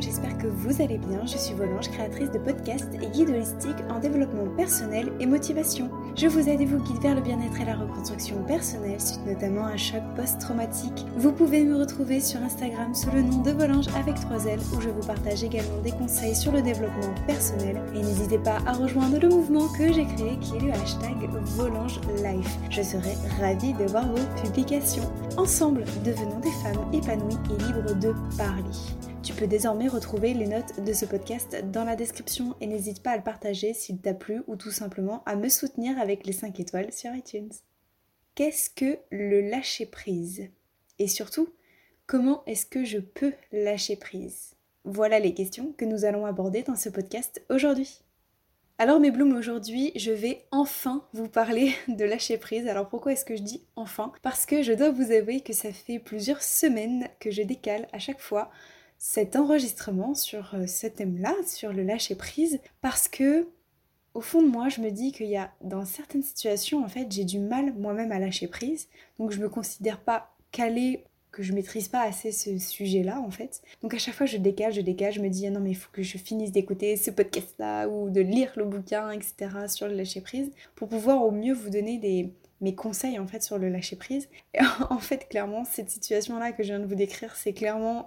J'espère que vous allez bien. Je suis Volange, créatrice de podcasts et guide holistique en développement personnel et motivation. Je vous aide et vous guide vers le bien-être et la reconstruction personnelle suite notamment à un choc post-traumatique. Vous pouvez me retrouver sur Instagram sous le nom de Volange avec 3 L où je vous partage également des conseils sur le développement personnel et n'hésitez pas à rejoindre le mouvement que j'ai créé qui est le hashtag Volange Life. Je serai ravie de voir vos publications. Ensemble, devenons des femmes épanouies et libres de parler. Tu peux désormais retrouver les notes de ce podcast dans la description et n'hésite pas à le partager s'il t'a plu ou tout simplement à me soutenir avec les 5 étoiles sur iTunes. Qu'est-ce que le lâcher prise? Et surtout, comment est-ce que je peux lâcher prise? Voilà les questions que nous allons aborder dans ce podcast aujourd'hui. Alors mes blooms, aujourd'hui, je vais enfin vous parler de lâcher prise. Alors pourquoi est-ce que je dis enfin? Parce que je dois vous avouer que ça fait plusieurs semaines que je décale à chaque fois cet enregistrement sur euh, ce thème-là, sur le lâcher prise, parce que au fond de moi, je me dis qu'il y a dans certaines situations, en fait, j'ai du mal moi-même à lâcher prise, donc je me considère pas calée que je maîtrise pas assez ce sujet-là en fait. Donc à chaque fois je décale, je décale, je me dis ah non mais il faut que je finisse d'écouter ce podcast-là ou de lire le bouquin, etc. sur le lâcher prise pour pouvoir au mieux vous donner des, mes conseils en fait sur le lâcher prise. Et en fait clairement cette situation-là que je viens de vous décrire c'est clairement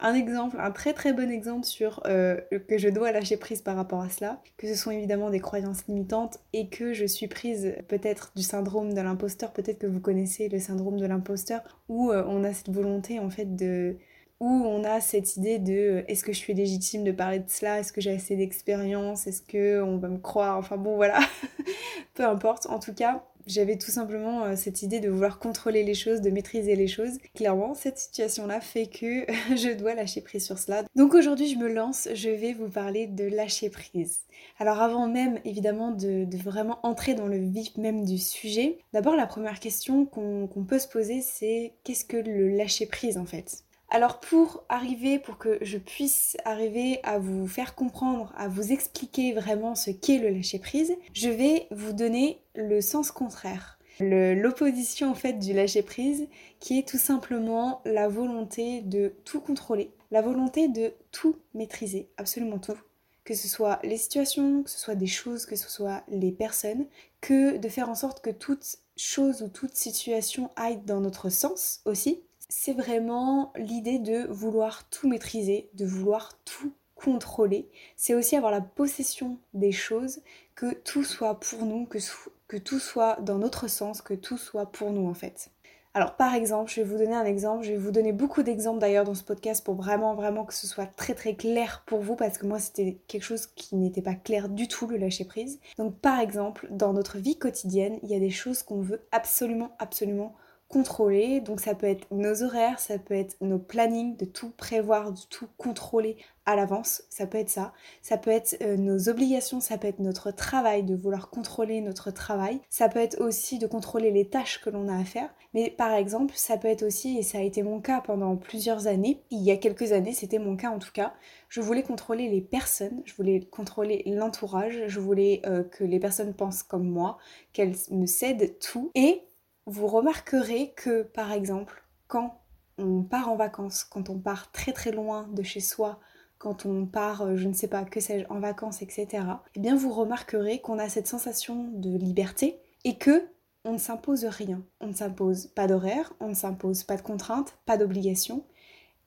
un exemple, un très très bon exemple sur euh, que je dois lâcher prise par rapport à cela, que ce sont évidemment des croyances limitantes et que je suis prise peut-être du syndrome de l'imposteur, peut-être que vous connaissez le syndrome de l'imposteur, où euh, on a cette volonté en fait de où on a cette idée de euh, est-ce que je suis légitime de parler de cela, est-ce que j'ai assez d'expérience, est-ce que on va me croire, enfin bon voilà, peu importe. En tout cas, j'avais tout simplement euh, cette idée de vouloir contrôler les choses, de maîtriser les choses. Clairement, cette situation-là fait que je dois lâcher prise sur cela. Donc aujourd'hui, je me lance, je vais vous parler de lâcher prise. Alors avant même, évidemment, de, vraiment entrer dans le vif même du sujet, d'abord la première question qu'on peut se poser, c'est qu'est-ce que le lâcher prise en fait? Alors pour arriver, pour que je puisse arriver à vous faire comprendre, à vous expliquer vraiment ce qu'est le lâcher prise, je vais vous donner le sens contraire. L'opposition en fait du lâcher prise qui est tout simplement la volonté de tout contrôler, la volonté de tout maîtriser, absolument tout, que ce soit les situations, que ce soit des choses, que ce soit les personnes, que de faire en sorte que toute chose ou toute situation aille dans notre sens aussi, c'est vraiment l'idée de vouloir tout maîtriser, de vouloir tout contrôler. C'est aussi avoir la possession des choses, que tout soit pour nous, que, tout soit dans notre sens, que tout soit pour nous en fait. Alors par exemple, je vais vous donner un exemple, je vais vous donner beaucoup d'exemples d'ailleurs dans ce podcast pour vraiment vraiment que ce soit très très clair pour vous parce que moi c'était quelque chose qui n'était pas clair du tout le lâcher prise. Donc par exemple, dans notre vie quotidienne, il y a des choses qu'on veut absolument absolument contrôler. Donc ça peut être nos horaires, ça peut être nos plannings, de tout prévoir, de tout contrôler à l'avance, ça peut être ça. Ça peut être euh, nos obligations, ça peut être notre travail, de vouloir contrôler notre travail. Ça peut être aussi de contrôler les tâches que l'on a à faire. Mais par exemple, ça peut être aussi, et ça a été mon cas pendant plusieurs années, il y a quelques années, c'était mon cas en tout cas, je voulais contrôler les personnes, je voulais contrôler l'entourage, je voulais euh, que les personnes pensent comme moi, qu'elles me cèdent tout. Et vous remarquerez que, par exemple, quand on part en vacances, quand on part très très loin de chez soi, quand on part, euh, je ne sais pas, que sais-je, en vacances, etc., eh bien vous remarquerez qu'on a cette sensation de liberté et que on ne s'impose rien. On ne s'impose pas d'horaire, on ne s'impose pas de contraintes, pas d'obligations.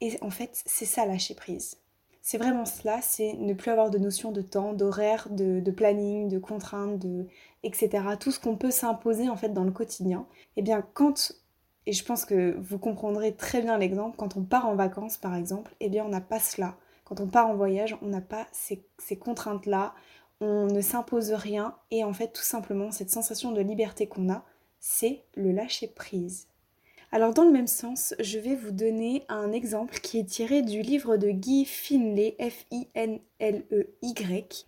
Et en fait, c'est ça lâcher prise. C'est vraiment cela, c'est ne plus avoir de notion de temps, d'horaire, de, planning, de contraintes, de, etc. Tout ce qu'on peut s'imposer en fait dans le quotidien. Et eh bien quand, et je pense que vous comprendrez très bien l'exemple, quand on part en vacances par exemple, et eh bien on n'a pas cela. Quand on part en voyage, on n'a pas ces, ces contraintes-là, on ne s'impose rien et en fait tout simplement cette sensation de liberté qu'on a, c'est le lâcher prise. Alors dans le même sens, je vais vous donner un exemple qui est tiré du livre de Guy Finlay, F-I-N-L-E-Y,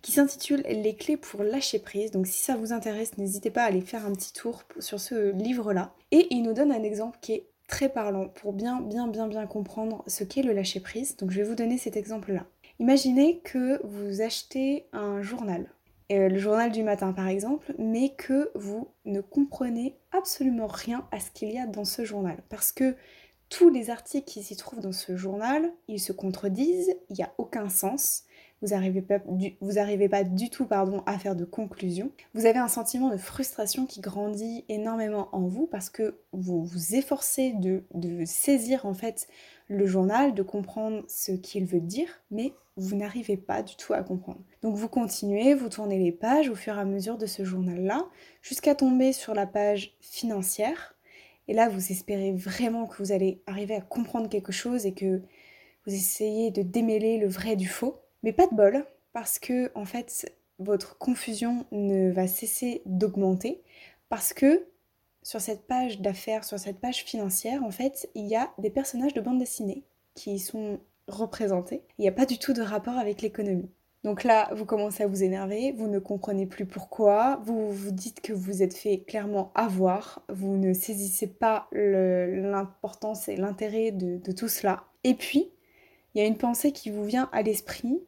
qui s'intitule Les clés pour lâcher prise. Donc si ça vous intéresse, n'hésitez pas à aller faire un petit tour sur ce livre-là. Et il nous donne un exemple qui est très parlant pour bien bien bien bien comprendre ce qu'est le lâcher prise. Donc je vais vous donner cet exemple-là. Imaginez que vous achetez un journal euh, le journal du matin par exemple, mais que vous ne comprenez absolument rien à ce qu'il y a dans ce journal. Parce que tous les articles qui s'y trouvent dans ce journal, ils se contredisent, il n'y a aucun sens. Vous n'arrivez pas, du, tout pardon, à faire de conclusion. Vous avez un sentiment de frustration qui grandit énormément en vous parce que vous vous efforcez de saisir en fait le journal, de comprendre ce qu'il veut dire, mais vous n'arrivez pas du tout à comprendre. Donc vous continuez, vous tournez les pages au fur et à mesure de ce journal-là, jusqu'à tomber sur la page financière. Et là, vous espérez vraiment que vous allez arriver à comprendre quelque chose et que vous essayez de démêler le vrai du faux. Mais pas de bol, parce que en fait, votre confusion ne va cesser d'augmenter, parce que sur cette page d'affaires, sur cette page financière, en fait, il y a des personnages de bande dessinée qui sont représentés. Il n'y a pas du tout de rapport avec l'économie. Donc là, vous commencez à vous énerver, vous ne comprenez plus pourquoi, vous vous dites que vous êtes fait clairement avoir, vous ne saisissez pas l'importance et l'intérêt de, de tout cela. Et puis, il y a une pensée qui vous vient à l'esprit.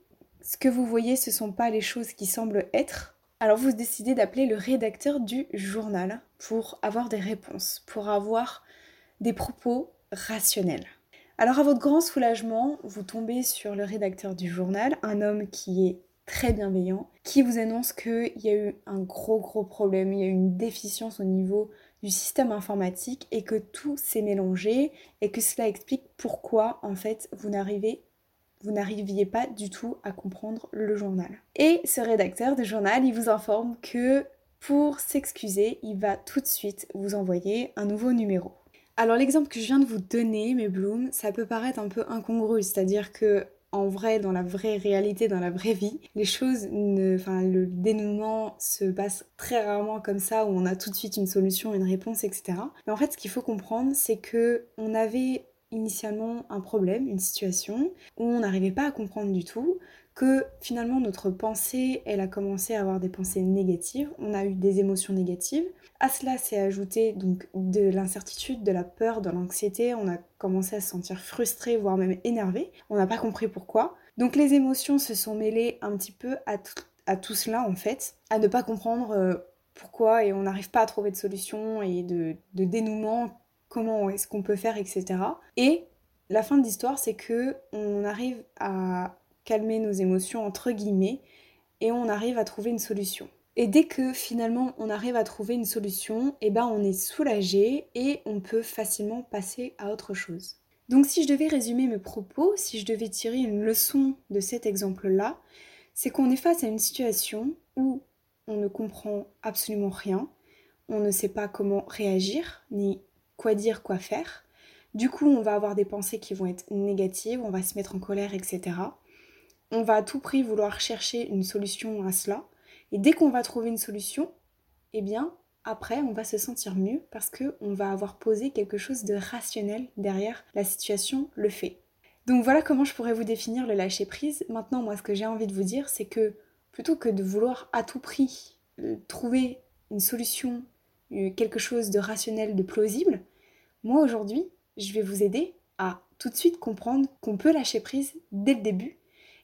Ce que vous voyez, ce ne sont pas les choses qui semblent être. Alors vous décidez d'appeler le rédacteur du journal pour avoir des réponses, pour avoir des propos rationnels. Alors à votre grand soulagement, vous tombez sur le rédacteur du journal, un homme qui est très bienveillant, qui vous annonce qu'il y a eu un gros gros problème, il y a eu une déficience au niveau du système informatique et que tout s'est mélangé et que cela explique pourquoi en fait vous n'arrivez vous n'arriviez pas du tout à comprendre le journal. Et ce rédacteur de journal, il vous informe que pour s'excuser, il va tout de suite vous envoyer un nouveau numéro. Alors l'exemple que je viens de vous donner, mes blooms, ça peut paraître un peu incongru, c'est-à-dire que en vrai, dans la vraie réalité, dans la vraie vie, les choses, ne, enfin le dénouement se passe très rarement comme ça où on a tout de suite une solution, une réponse, etc. Mais en fait, ce qu'il faut comprendre, c'est que on avait initialement un problème, une situation où on n'arrivait pas à comprendre du tout, que finalement notre pensée, elle a commencé à avoir des pensées négatives, on a eu des émotions négatives. À cela s'est ajouté donc de l'incertitude, de la peur, de l'anxiété, on a commencé à se sentir frustré, voire même énervé, on n'a pas compris pourquoi. Donc les émotions se sont mêlées un petit peu à, à tout cela en fait, à ne pas comprendre euh, pourquoi et on n'arrive pas à trouver de solution et de, de dénouement, comment est-ce qu'on peut faire, etc. Et la fin de l'histoire, c'est que on arrive à calmer nos émotions entre guillemets et on arrive à trouver une solution. Et dès que finalement on arrive à trouver une solution, eh ben on est soulagé et on peut facilement passer à autre chose. Donc si je devais résumer mes propos, si je devais tirer une leçon de cet exemple-là, c'est qu'on est face à une situation où on ne comprend absolument rien, on ne sait pas comment réagir, ni quoi dire, quoi faire. Du coup, on va avoir des pensées qui vont être négatives, on va se mettre en colère, etc on va à tout prix vouloir chercher une solution à cela. Et dès qu'on va trouver une solution, eh bien, après, on va se sentir mieux parce qu'on va avoir posé quelque chose de rationnel derrière la situation, le fait. Donc voilà comment je pourrais vous définir le lâcher prise. Maintenant, moi, ce que j'ai envie de vous dire, c'est que plutôt que de vouloir à tout prix euh, trouver une solution, quelque chose de rationnel, de plausible, moi aujourd'hui, je vais vous aider à tout de suite comprendre qu'on peut lâcher prise dès le début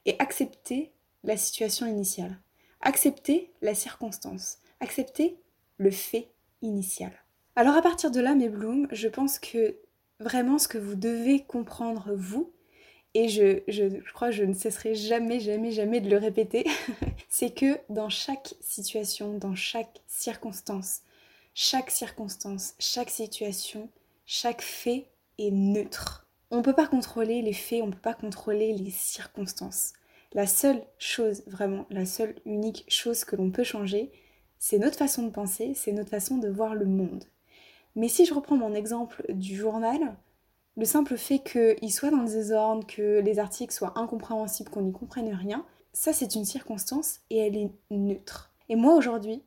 et accepter la situation initiale, accepter la circonstance, accepter le fait initial. Alors à partir de là, mes blooms, je pense que vraiment ce que vous devez comprendre vous, et je, crois que je ne cesserai jamais, jamais, jamais de le répéter, c'est que dans chaque situation, dans chaque circonstance, chaque circonstance, chaque situation, chaque fait est neutre. On ne peut pas contrôler les faits, on ne peut pas contrôler les circonstances. La seule chose, vraiment, la seule unique chose que l'on peut changer, c'est notre façon de penser, c'est notre façon de voir le monde. Mais si je reprends mon exemple du journal, le simple fait qu'il soit dans le désordre, que les articles soient incompréhensibles, qu'on n'y comprenne rien, ça c'est une circonstance et elle est neutre. Et moi aujourd'hui,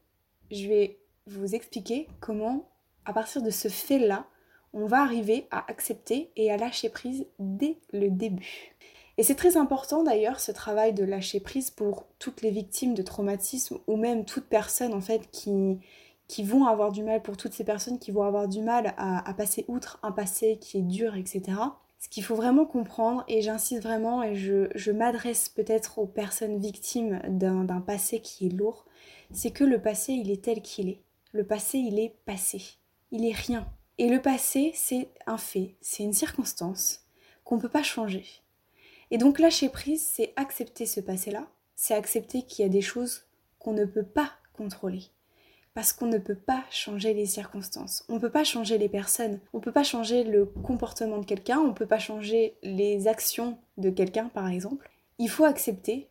je vais vous expliquer comment, à partir de ce fait-là, on va arriver à accepter et à lâcher prise dès le début. Et c'est très important d'ailleurs ce travail de lâcher prise pour toutes les victimes de traumatisme ou même toutes personnes en fait qui, qui vont avoir du mal, pour toutes ces personnes qui vont avoir du mal à, passer outre un passé qui est dur, etc. Ce qu'il faut vraiment comprendre, et j'insiste vraiment, et je, je m'adresse peut-être aux personnes victimes d'un passé qui est lourd, c'est que le passé, il est tel qu'il est. Le passé, il est passé. Il est rien Et le passé, c'est un fait, c'est une circonstance qu'on ne peut pas changer. Et donc lâcher prise, c'est accepter ce passé-là, c'est accepter qu'il y a des choses qu'on ne peut pas contrôler. Parce qu'on ne peut pas changer les circonstances, on ne peut pas changer les personnes, on ne peut pas changer le comportement de quelqu'un, on ne peut pas changer les actions de quelqu'un par exemple. Il faut accepter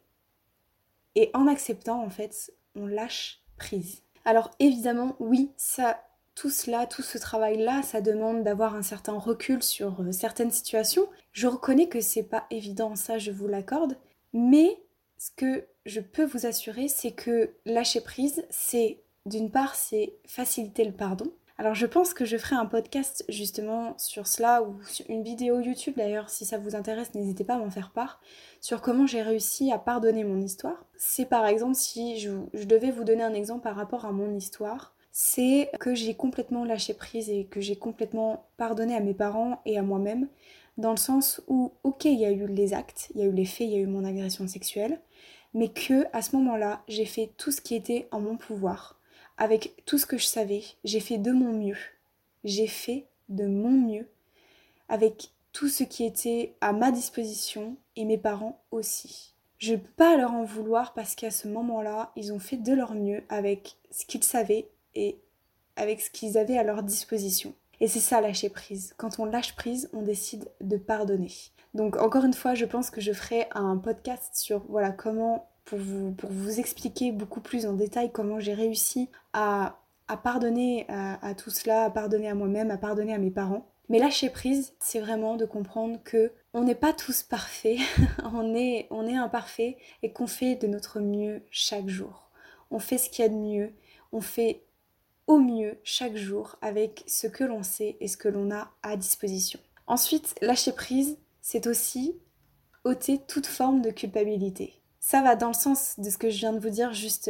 et en acceptant en fait, on lâche prise. Alors évidemment, oui, ça tout cela, tout ce travail-là, ça demande d'avoir un certain recul sur euh, certaines situations. Je reconnais que c'est pas évident, ça je vous l'accorde, mais ce que je peux vous assurer, c'est que lâcher prise, c'est d'une part, c'est faciliter le pardon. Alors je pense que je ferai un podcast justement sur cela ou une vidéo YouTube d'ailleurs, si ça vous intéresse, n'hésitez pas à m'en faire part, sur comment j'ai réussi à pardonner mon histoire. C'est par exemple si je, je devais vous donner un exemple par rapport à mon histoire, c'est que j'ai complètement lâché prise et que j'ai complètement pardonné à mes parents et à moi-même, dans le sens où, ok, il y a eu les actes, il y a eu les faits, il y a eu mon agression sexuelle, mais que à ce moment-là, j'ai fait tout ce qui était en mon pouvoir, avec tout ce que je savais, j'ai fait de mon mieux. J'ai fait de mon mieux, avec tout ce qui était à ma disposition et mes parents aussi. Je ne peux pas leur en vouloir parce qu'à ce moment-là, ils ont fait de leur mieux avec ce qu'ils savaient et avec ce qu'ils avaient à leur disposition. Et c'est ça lâcher prise. Quand on lâche prise, on décide de pardonner. Donc encore une fois, je pense que je ferai un podcast sur voilà comment pour vous, pour vous expliquer beaucoup plus en détail comment j'ai réussi à, à pardonner à, à, tout cela, à pardonner à moi-même, à pardonner à mes parents. Mais lâcher prise, c'est vraiment de comprendre que on n'est pas tous parfaits, on est, on est imparfait et qu'on fait de notre mieux chaque jour. On fait ce qu'il y a de mieux, on fait au mieux chaque jour avec ce que l'on sait et ce que l'on a à disposition. Ensuite, lâcher prise, c'est aussi ôter toute forme de culpabilité. Ça va dans le sens de ce que je viens de vous dire juste,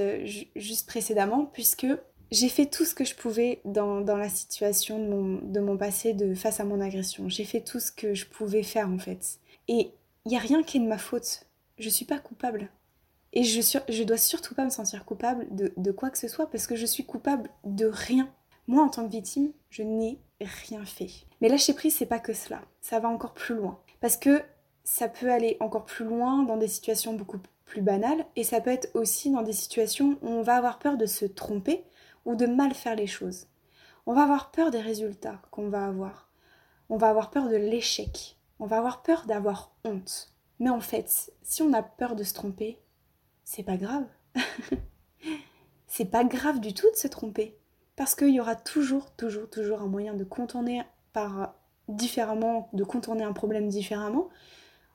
juste précédemment, puisque j'ai fait tout ce que je pouvais dans, la situation de mon, de mon passé de, face à mon agression. J'ai fait tout ce que je pouvais faire en fait. Et il n'y a rien qui est de ma faute. Je suis pas coupable. Et je, je dois surtout pas me sentir coupable de, quoi que ce soit parce que je suis coupable de rien. Moi, en tant que victime, je n'ai rien fait. Mais lâcher prise, c'est pas que cela. Ça va encore plus loin. Parce que ça peut aller encore plus loin dans des situations beaucoup plus banales et ça peut être aussi dans des situations où on va avoir peur de se tromper ou de mal faire les choses. On va avoir peur des résultats qu'on va avoir. On va avoir peur de l'échec. On va avoir peur d'avoir honte. Mais en fait, si on a peur de se tromper, c'est pas grave. c'est pas grave du tout de se tromper. Parce qu'il y aura toujours, toujours, toujours un moyen de contourner par différemment, de contourner un problème différemment.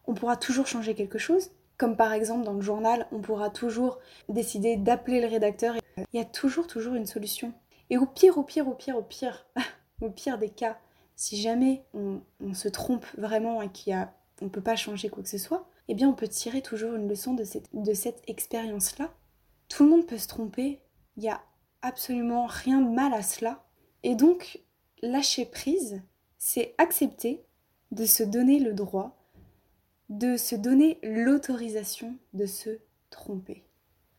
On pourra toujours changer quelque chose. Comme par exemple dans le journal, on pourra toujours décider d'appeler le rédacteur. Il y a toujours, toujours une solution. Et au pire, au pire, au pire, au pire, au pire des cas, si jamais on, se trompe vraiment et qu'on ne peut pas changer quoi que ce soit, eh bien on peut tirer toujours une leçon de cette, de cette expérience-là. Tout le monde peut se tromper, il n'y a absolument rien de mal à cela. Et donc, lâcher prise, c'est accepter de se donner le droit, de se donner l'autorisation de se tromper.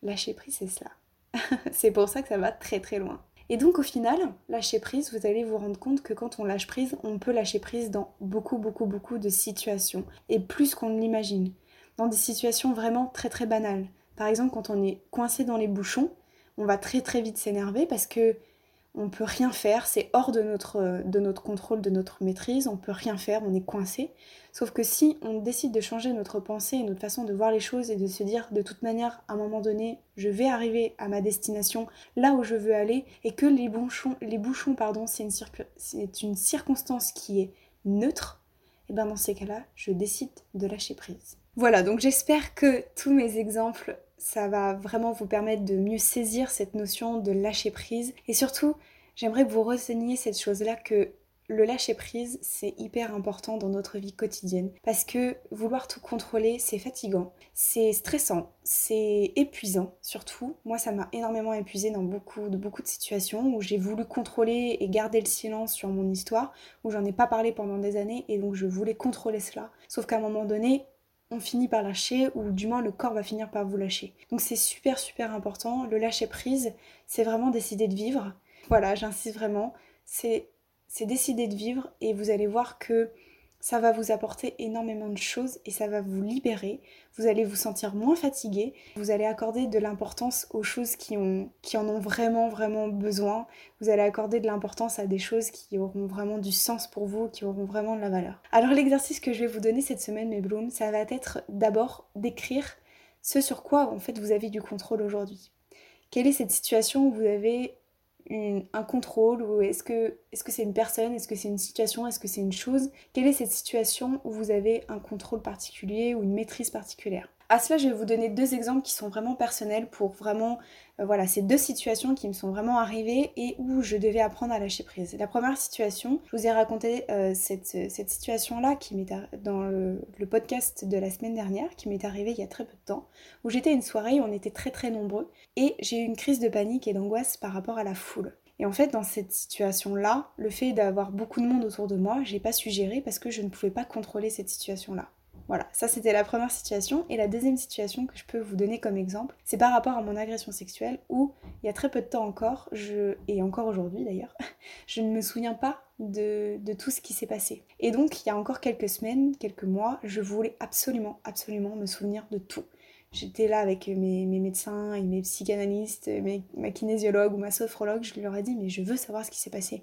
Lâcher prise, c'est cela. c'est pour ça que ça va très très loin. Et donc au final, lâcher prise, vous allez vous rendre compte que quand on lâche prise, on peut lâcher prise dans beaucoup beaucoup beaucoup de situations, et plus qu'on ne l'imagine, dans des situations vraiment très très banales. Par exemple, quand on est coincé dans les bouchons, on va très très vite s'énerver parce que on peut rien faire, c'est hors de notre, de notre contrôle, de notre maîtrise, on peut rien faire, on est coincé. Sauf que si on décide de changer notre pensée et notre façon de voir les choses et de se dire de toute manière, à un moment donné, je vais arriver à ma destination, là où je veux aller, et que les bouchons, les bouchons pardon, c'est une, une circonstance qui est neutre, et bien dans ces cas-là, je décide de lâcher prise. Voilà, donc j'espère que tous mes exemples ça va vraiment vous permettre de mieux saisir cette notion de lâcher prise. Et surtout, j'aimerais que vous reteniez cette chose-là que le lâcher prise, c'est hyper important dans notre vie quotidienne. Parce que vouloir tout contrôler, c'est fatigant, c'est stressant, c'est épuisant surtout. Moi, ça m'a énormément épuisé dans beaucoup de, beaucoup de situations où j'ai voulu contrôler et garder le silence sur mon histoire, où j'en ai pas parlé pendant des années et donc je voulais contrôler cela. Sauf qu'à un moment donné, on finit par lâcher ou du moins le corps va finir par vous lâcher. Donc c'est super super important. Le lâcher prise, c'est vraiment décider de vivre. Voilà, j'insiste vraiment. C'est décider de vivre et vous allez voir que ça va vous apporter énormément de choses et ça va vous libérer. Vous allez vous sentir moins fatigué. Vous allez accorder de l'importance aux choses qui, en ont vraiment, vraiment besoin. Vous allez accorder de l'importance à des choses qui auront vraiment du sens pour vous, qui auront vraiment de la valeur. Alors l'exercice que je vais vous donner cette semaine, mes blooms, ça va être d'abord d'écrire ce sur quoi en fait vous avez du contrôle aujourd'hui. Quelle est cette situation où vous avez un contrôle ou est-ce que est-ce que c'est une personne, est-ce que c'est une situation, est-ce que c'est une chose? Quelle est cette situation où vous avez un contrôle particulier ou une maîtrise particulière? À cela, je vais vous donner deux exemples qui sont vraiment personnels pour vraiment, euh, voilà, ces deux situations qui me sont vraiment arrivées et où je devais apprendre à lâcher prise. La première situation, je vous ai raconté euh, cette, cette situation-là qui m'est dans le, podcast de la semaine dernière, qui m'est arrivée il y a très peu de temps, où j'étais à une soirée où on était très très nombreux et j'ai eu une crise de panique et d'angoisse par rapport à la foule. Et en fait, dans cette situation-là, le fait d'avoir beaucoup de monde autour de moi, j'ai pas su gérer parce que je ne pouvais pas contrôler cette situation-là. Voilà, ça c'était la première situation. Et la deuxième situation que je peux vous donner comme exemple, c'est par rapport à mon agression sexuelle où il y a très peu de temps encore, je, et encore aujourd'hui d'ailleurs, je ne me souviens pas de, tout ce qui s'est passé. Et donc il y a encore quelques semaines, quelques mois, je voulais absolument, absolument me souvenir de tout. J'étais là avec mes, médecins et mes psychanalystes, mes, ma kinésiologue ou ma sophrologue, je leur ai dit mais je veux savoir ce qui s'est passé.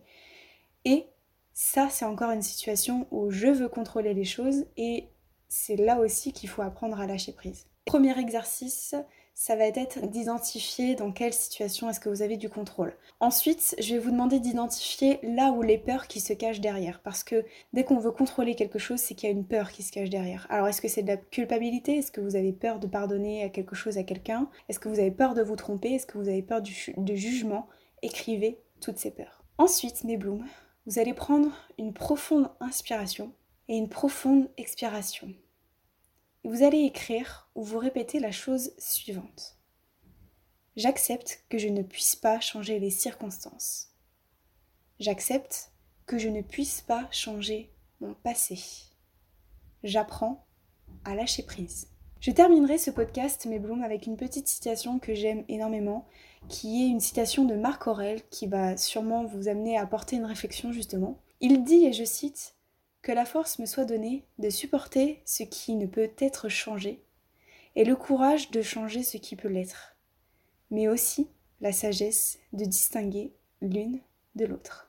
Et ça, c'est encore une situation où je veux contrôler les choses et c'est là aussi qu'il faut apprendre à lâcher prise. Premier exercice, ça va être d'identifier dans quelle situation est-ce que vous avez du contrôle. Ensuite, je vais vous demander d'identifier là où les peurs qui se cachent derrière. Parce que dès qu'on veut contrôler quelque chose, c'est qu'il y a une peur qui se cache derrière. Alors est-ce que c'est de la culpabilité? Est-ce que vous avez peur de pardonner à quelque chose à quelqu'un? Est-ce que vous avez peur de vous tromper? Est-ce que vous avez peur du, jugement? Écrivez toutes ces peurs. Ensuite, mes blooms, vous allez prendre une profonde inspiration et une profonde expiration. Vous allez écrire ou vous répéter la chose suivante. J'accepte que je ne puisse pas changer les circonstances. J'accepte que je ne puisse pas changer mon passé. J'apprends à lâcher prise. Je terminerai ce podcast, mes blooms, avec une petite citation que j'aime énormément, qui est une citation de Marc Aurel, qui va sûrement vous amener à porter une réflexion justement. Il dit, et je cite, que la force me soit donnée de supporter ce qui ne peut être changé, et le courage de changer ce qui peut l'être, mais aussi la sagesse de distinguer l'une de l'autre.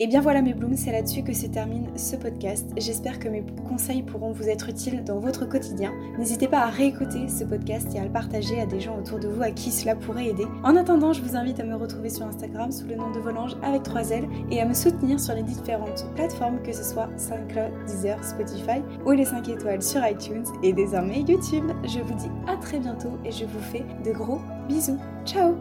Et bien voilà mes blooms, c'est là-dessus que se termine ce podcast. J'espère que mes conseils pourront vous être utiles dans votre quotidien. N'hésitez pas à réécouter ce podcast et à le partager à des gens autour de vous à qui cela pourrait aider. En attendant, je vous invite à me retrouver sur Instagram sous le nom de Volange avec 3 L et à me soutenir sur les différentes plateformes que ce soit SoundCloud, Deezer, Spotify ou les 5 étoiles sur iTunes et désormais YouTube. Je vous dis à très bientôt et je vous fais de gros bisous. Ciao